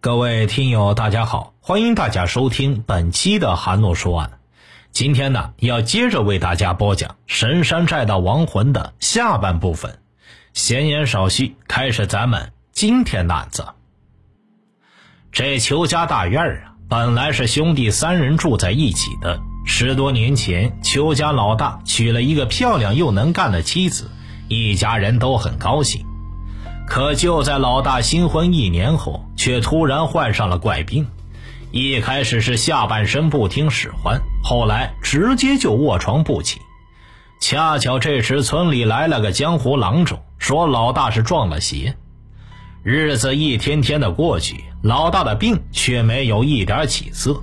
各位听友，大家好，欢迎大家收听本期的韩诺说案。今天呢，要接着为大家播讲《神山寨的亡魂》的下半部分。闲言少叙，开始咱们今天的案子。这邱家大院啊，本来是兄弟三人住在一起的。十多年前，邱家老大娶了一个漂亮又能干的妻子，一家人都很高兴。可就在老大新婚一年后，却突然患上了怪病。一开始是下半身不听使唤，后来直接就卧床不起。恰巧这时村里来了个江湖郎中，说老大是撞了邪。日子一天天的过去，老大的病却没有一点起色。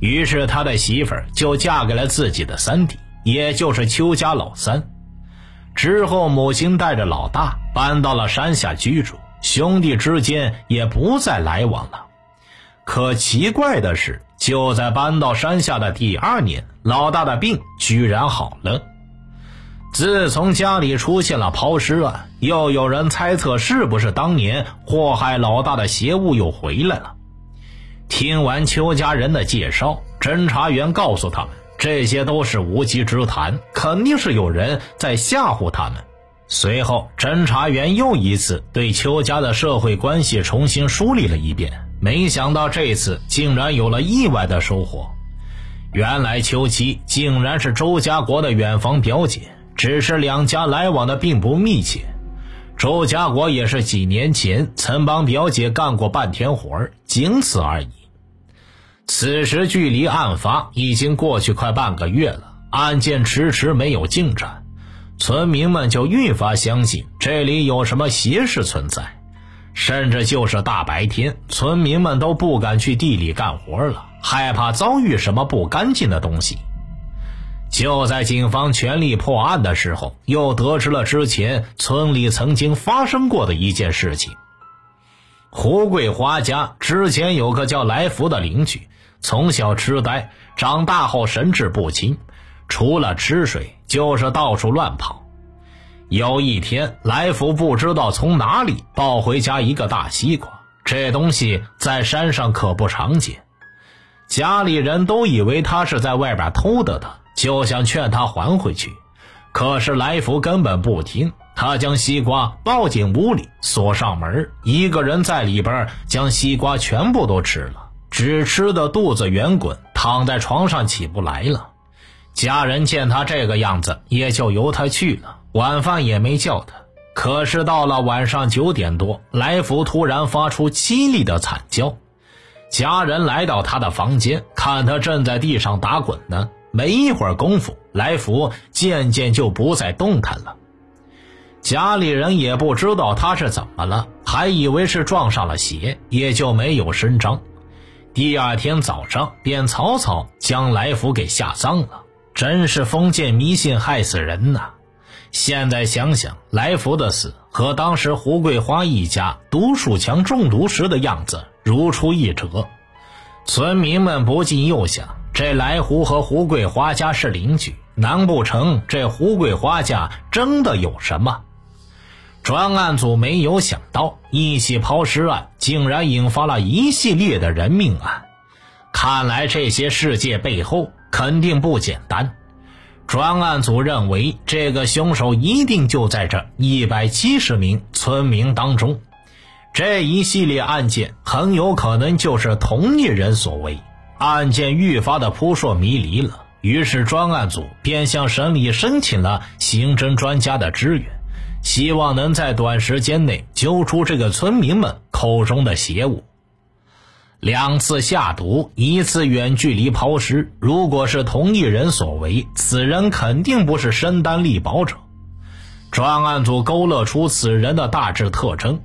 于是他的媳妇儿就嫁给了自己的三弟，也就是邱家老三。之后，母亲带着老大搬到了山下居住，兄弟之间也不再来往了。可奇怪的是，就在搬到山下的第二年，老大的病居然好了。自从家里出现了抛尸案，又有人猜测是不是当年祸害老大的邪物又回来了。听完邱家人的介绍，侦查员告诉他们。这些都是无稽之谈，肯定是有人在吓唬他们。随后，侦查员又一次对邱家的社会关系重新梳理了一遍，没想到这次竟然有了意外的收获。原来，邱七竟然是周家国的远房表姐，只是两家来往的并不密切。周家国也是几年前曾帮表姐干过半天活仅此而已。此时距离案发已经过去快半个月了，案件迟迟没有进展，村民们就愈发相信这里有什么邪事存在，甚至就是大白天，村民们都不敢去地里干活了，害怕遭遇什么不干净的东西。就在警方全力破案的时候，又得知了之前村里曾经发生过的一件事情：胡桂花家之前有个叫来福的邻居。从小痴呆，长大后神志不清，除了吃水就是到处乱跑。有一天，来福不知道从哪里抱回家一个大西瓜，这东西在山上可不常见。家里人都以为他是在外边偷的的，就想劝他还回去。可是来福根本不听，他将西瓜抱进屋里，锁上门，一个人在里边将西瓜全部都吃了。只吃的肚子圆滚，躺在床上起不来了。家人见他这个样子，也就由他去了，晚饭也没叫他。可是到了晚上九点多，来福突然发出凄厉的惨叫。家人来到他的房间，看他正在地上打滚呢。没一会儿功夫，来福渐渐就不再动弹了。家里人也不知道他是怎么了，还以为是撞上了邪，也就没有声张。第二天早上，便草草将来福给下葬了。真是封建迷信害死人呐！现在想想，来福的死和当时胡桂花一家毒鼠强中毒时的样子如出一辙。村民们不禁又想：这来福和胡桂花家是邻居，难不成这胡桂花家真的有什么？专案组没有想到，一起抛尸案竟然引发了一系列的人命案。看来这些事件背后肯定不简单。专案组认为，这个凶手一定就在这一百七十名村民当中。这一系列案件很有可能就是同一人所为。案件愈发的扑朔迷离了，于是专案组便向省里申请了刑侦专家的支援。希望能在短时间内揪出这个村民们口中的邪物。两次下毒，一次远距离抛尸，如果是同一人所为，此人肯定不是身单力薄者。专案组勾勒出此人的大致特征：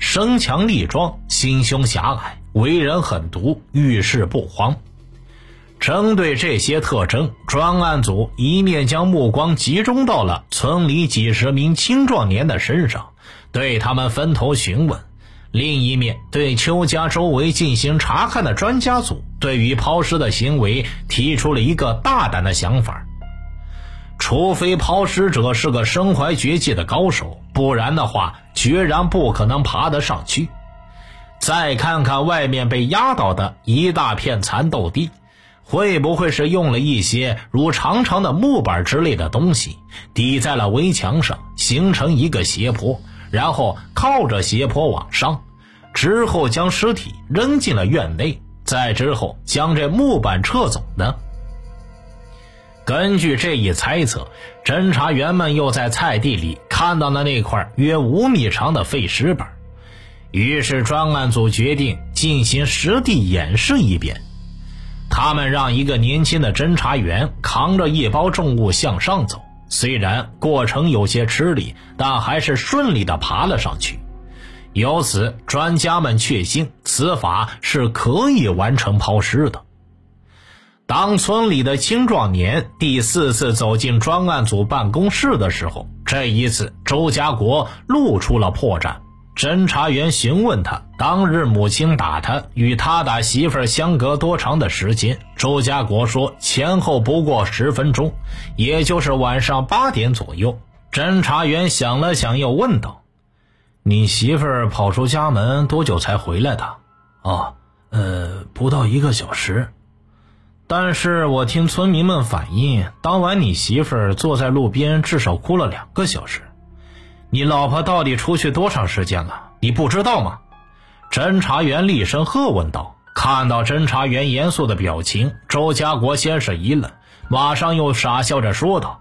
身强力壮，心胸狭隘，为人狠毒，遇事不慌。针对这些特征，专案组一面将目光集中到了村里几十名青壮年的身上，对他们分头询问；另一面对邱家周围进行查看的专家组，对于抛尸的行为提出了一个大胆的想法：除非抛尸者是个身怀绝技的高手，不然的话，决然不可能爬得上去。再看看外面被压倒的一大片蚕豆地，会不会是用了一些如长长的木板之类的东西抵在了围墙上，形成一个斜坡，然后靠着斜坡往上，之后将尸体扔进了院内，再之后将这木板撤走呢？根据这一猜测，侦查员们又在菜地里看到了那块约五米长的废石板，于是专案组决定进行实地演示一遍。他们让一个年轻的侦查员扛着一包重物向上走，虽然过程有些吃力，但还是顺利的爬了上去。由此，专家们确信此法是可以完成抛尸的。当村里的青壮年第四次走进专案组办公室的时候，这一次周家国露出了破绽。侦查员询问他，当日母亲打他与他打媳妇儿相隔多长的时间？周家国说，前后不过十分钟，也就是晚上八点左右。侦查员想了想，又问道：“你媳妇儿跑出家门多久才回来的？”“哦，呃，不到一个小时。”但是我听村民们反映，当晚你媳妇儿坐在路边，至少哭了两个小时。你老婆到底出去多长时间了？你不知道吗？侦查员厉声喝问道。看到侦查员严肃的表情，周家国先是一愣，马上又傻笑着说道：“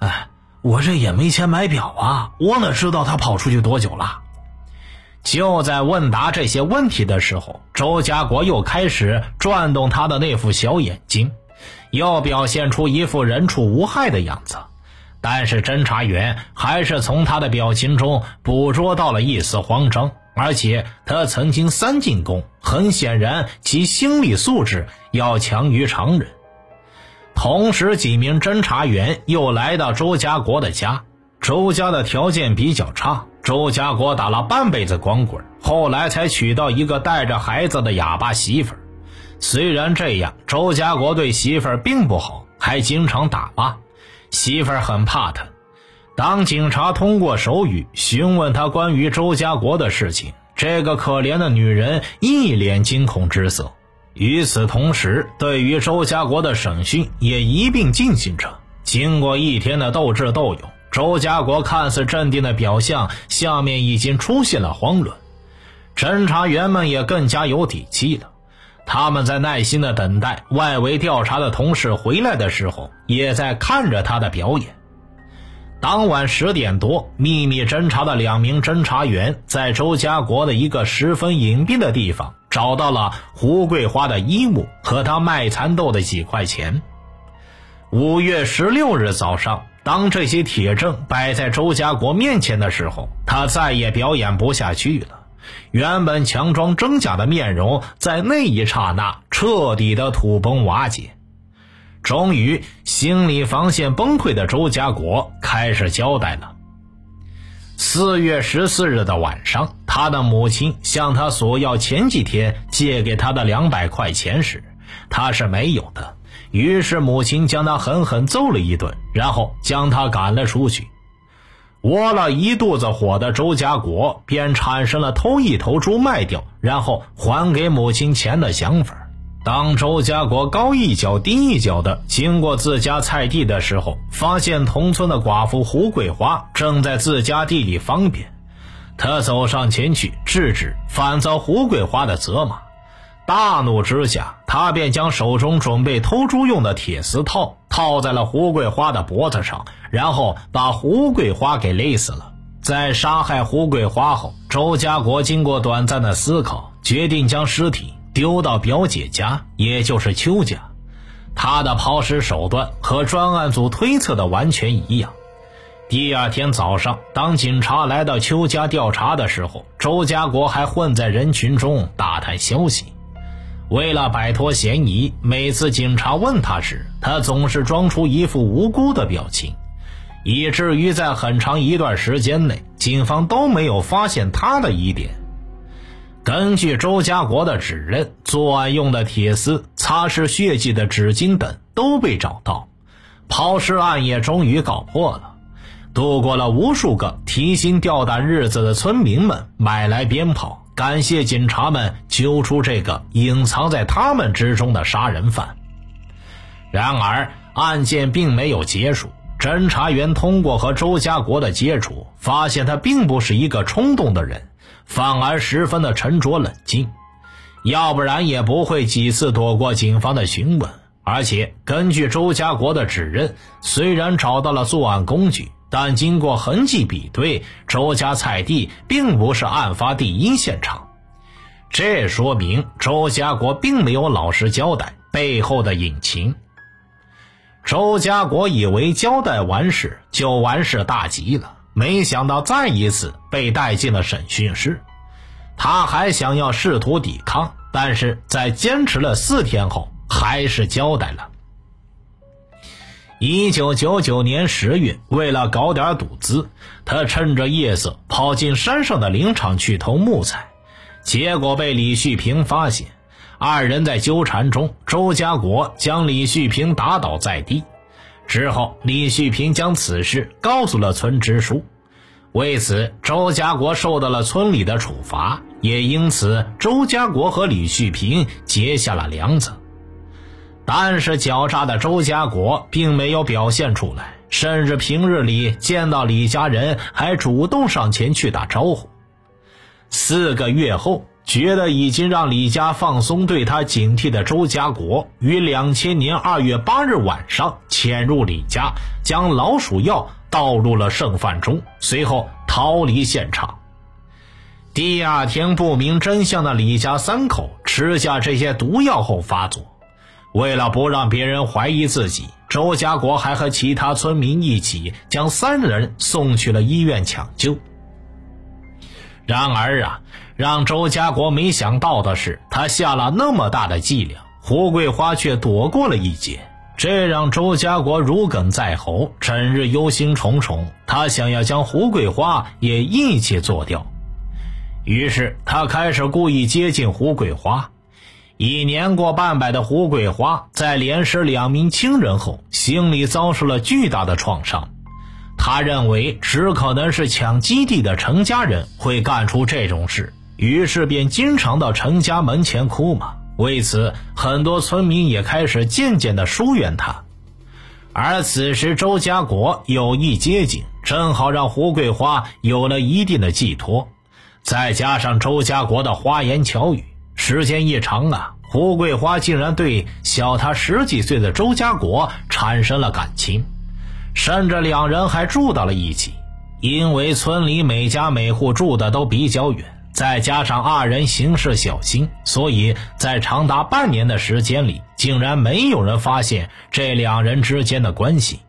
哎，我这也没钱买表啊，我哪知道他跑出去多久了？”就在问答这些问题的时候，周家国又开始转动他的那副小眼睛，又表现出一副人畜无害的样子。但是侦查员还是从他的表情中捕捉到了一丝慌张，而且他曾经三进宫，很显然其心理素质要强于常人。同时，几名侦查员又来到周家国的家。周家的条件比较差。周家国打了半辈子光棍，后来才娶到一个带着孩子的哑巴媳妇儿。虽然这样，周家国对媳妇儿并不好，还经常打骂。媳妇儿很怕他。当警察通过手语询问他关于周家国的事情，这个可怜的女人一脸惊恐之色。与此同时，对于周家国的审讯也一并进行着。经过一天的斗智斗勇。周家国看似镇定的表象，下面已经出现了慌乱。侦查员们也更加有底气了，他们在耐心的等待外围调查的同事回来的时候，也在看着他的表演。当晚十点多，秘密侦查的两名侦查员在周家国的一个十分隐蔽的地方找到了胡桂花的衣物和他卖蚕豆的几块钱。五月十六日早上。当这些铁证摆在周家国面前的时候，他再也表演不下去了。原本强装真假的面容，在那一刹那彻底的土崩瓦解。终于，心理防线崩溃的周家国开始交代了。四月十四日的晚上，他的母亲向他索要前几天借给他的两百块钱时，他是没有的。于是母亲将他狠狠揍了一顿，然后将他赶了出去。窝了一肚子火的周家国便产生了偷一头猪卖掉，然后还给母亲钱的想法。当周家国高一脚低一脚的经过自家菜地的时候，发现同村的寡妇胡桂花正在自家地里方便，他走上前去制止，反遭胡桂花的责骂。大怒之下，他便将手中准备偷猪用的铁丝套套在了胡桂花的脖子上，然后把胡桂花给勒死了。在杀害胡桂花后，周家国经过短暂的思考，决定将尸体丢到表姐家，也就是邱家。他的抛尸手段和专案组推测的完全一样。第二天早上，当警察来到邱家调查的时候，周家国还混在人群中打探消息。为了摆脱嫌疑，每次警察问他时，他总是装出一副无辜的表情，以至于在很长一段时间内，警方都没有发现他的疑点。根据周家国的指认，作案用的铁丝、擦拭血迹的纸巾等都被找到，抛尸案也终于搞破了。度过了无数个提心吊胆日子的村民们买来鞭炮。感谢警察们揪出这个隐藏在他们之中的杀人犯。然而，案件并没有结束。侦查员通过和周家国的接触，发现他并不是一个冲动的人，反而十分的沉着冷静。要不然也不会几次躲过警方的询问。而且，根据周家国的指认，虽然找到了作案工具，但经过痕迹比对，周家菜地并不是案发第一现场。这说明周家国并没有老实交代背后的隐情。周家国以为交代完事就完事大吉了，没想到再一次被带进了审讯室。他还想要试图抵抗，但是在坚持了四天后，还是交代了。一九九九年十月，为了搞点赌资，他趁着夜色跑进山上的林场去偷木材，结果被李旭平发现。二人在纠缠中，周家国将李旭平打倒在地。之后，李旭平将此事告诉了村支书，为此，周家国受到了村里的处罚，也因此，周家国和李旭平结下了梁子。但是，狡诈的周家国并没有表现出来，甚至平日里见到李家人还主动上前去打招呼。四个月后。觉得已经让李家放松对他警惕的周家国，于两千年二月八日晚上潜入李家，将老鼠药倒入了剩饭中，随后逃离现场。第二天，不明真相的李家三口吃下这些毒药后发作。为了不让别人怀疑自己，周家国还和其他村民一起将三人送去了医院抢救。然而啊。让周家国没想到的是，他下了那么大的伎俩，胡桂花却躲过了一劫。这让周家国如鲠在喉，整日忧心忡忡。他想要将胡桂花也一起做掉，于是他开始故意接近胡桂花。已年过半百的胡桂花，在连失两名亲人后，心里遭受了巨大的创伤。他认为，只可能是抢基地的陈家人会干出这种事。于是便经常到陈家门前哭嘛。为此，很多村民也开始渐渐的疏远他。而此时，周家国有意接近，正好让胡桂花有了一定的寄托。再加上周家国的花言巧语，时间一长啊，胡桂花竟然对小他十几岁的周家国产生了感情，甚至两人还住到了一起。因为村里每家每户住的都比较远。再加上二人行事小心，所以在长达半年的时间里，竟然没有人发现这两人之间的关系。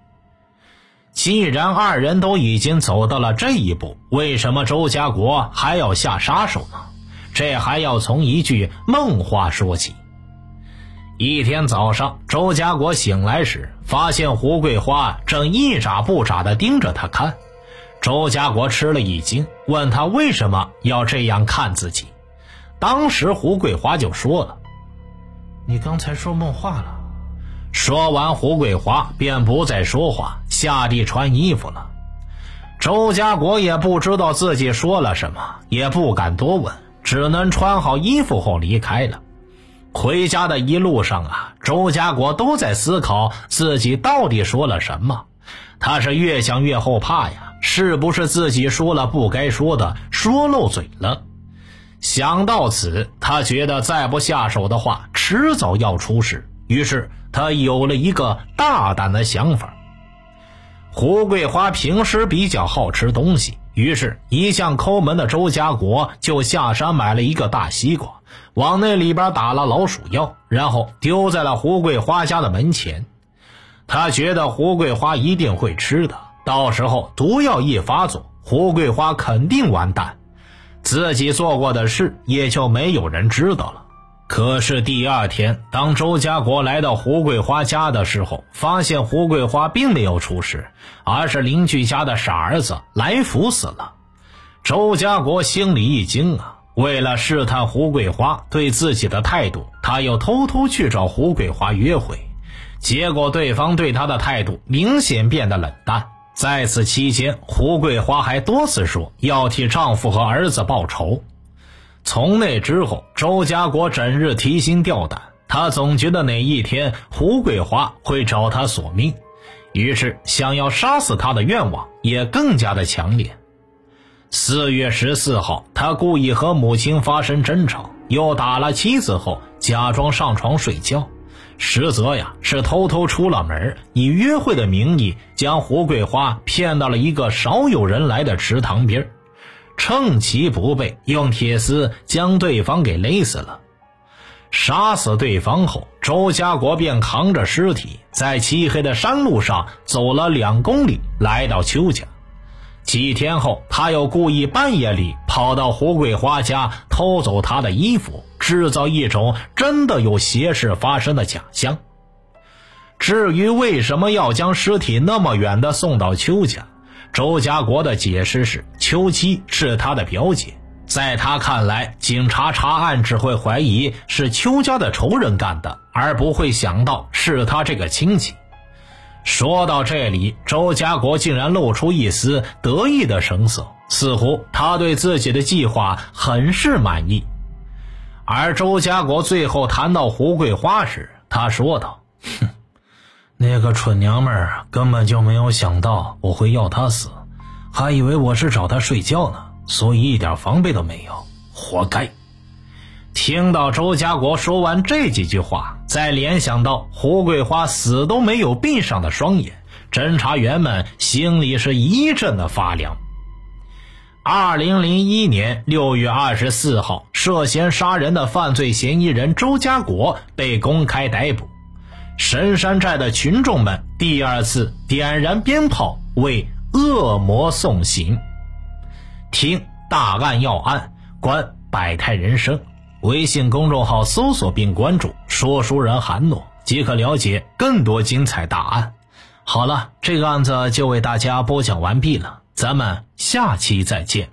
既然二人都已经走到了这一步，为什么周家国还要下杀手呢？这还要从一句梦话说起。一天早上，周家国醒来时，发现胡桂花正一眨不眨地盯着他看。周家国吃了一惊，问他为什么要这样看自己。当时胡桂花就说了：“你刚才说梦话了。”说完，胡桂花便不再说话，下地穿衣服了。周家国也不知道自己说了什么，也不敢多问，只能穿好衣服后离开了。回家的一路上啊，周家国都在思考自己到底说了什么。他是越想越后怕呀。是不是自己说了不该说的，说漏嘴了？想到此，他觉得再不下手的话，迟早要出事。于是他有了一个大胆的想法。胡桂花平时比较好吃东西，于是，一向抠门的周家国就下山买了一个大西瓜，往那里边打了老鼠药，然后丢在了胡桂花家的门前。他觉得胡桂花一定会吃的。到时候毒药一发作，胡桂花肯定完蛋，自己做过的事也就没有人知道了。可是第二天，当周家国来到胡桂花家的时候，发现胡桂花并没有出事，而是邻居家的傻儿子来福死了。周家国心里一惊啊！为了试探胡桂花对自己的态度，他又偷偷去找胡桂花约会，结果对方对他的态度明显变得冷淡。在此期间，胡桂花还多次说要替丈夫和儿子报仇。从那之后，周家国整日提心吊胆，他总觉得哪一天胡桂花会找他索命，于是想要杀死他的愿望也更加的强烈。四月十四号，他故意和母亲发生争吵，又打了妻子后，假装上床睡觉。实则呀，是偷偷出了门，以约会的名义将胡桂花骗到了一个少有人来的池塘边趁其不备，用铁丝将对方给勒死了。杀死对方后，周家国便扛着尸体，在漆黑的山路上走了两公里，来到邱家。几天后，他又故意半夜里跑到胡桂花家，偷走她的衣服。制造一种真的有邪事发生的假象。至于为什么要将尸体那么远的送到邱家，周家国的解释是：秋妻是他的表姐，在他看来，警察查案只会怀疑是邱家的仇人干的，而不会想到是他这个亲戚。说到这里，周家国竟然露出一丝得意的神色，似乎他对自己的计划很是满意。而周家国最后谈到胡桂花时，他说道：“哼，那个蠢娘们儿根本就没有想到我会要她死，还以为我是找她睡觉呢，所以一点防备都没有，活该。”听到周家国说完这几句话，再联想到胡桂花死都没有闭上的双眼，侦查员们心里是一阵的发凉。二零零一年六月二十四号，涉嫌杀人的犯罪嫌疑人周家国被公开逮捕。神山寨的群众们第二次点燃鞭炮为恶魔送行。听大案要案，观百态人生。微信公众号搜索并关注“说书人韩诺”，即可了解更多精彩大案。好了，这个案子就为大家播讲完毕了。咱们下期再见。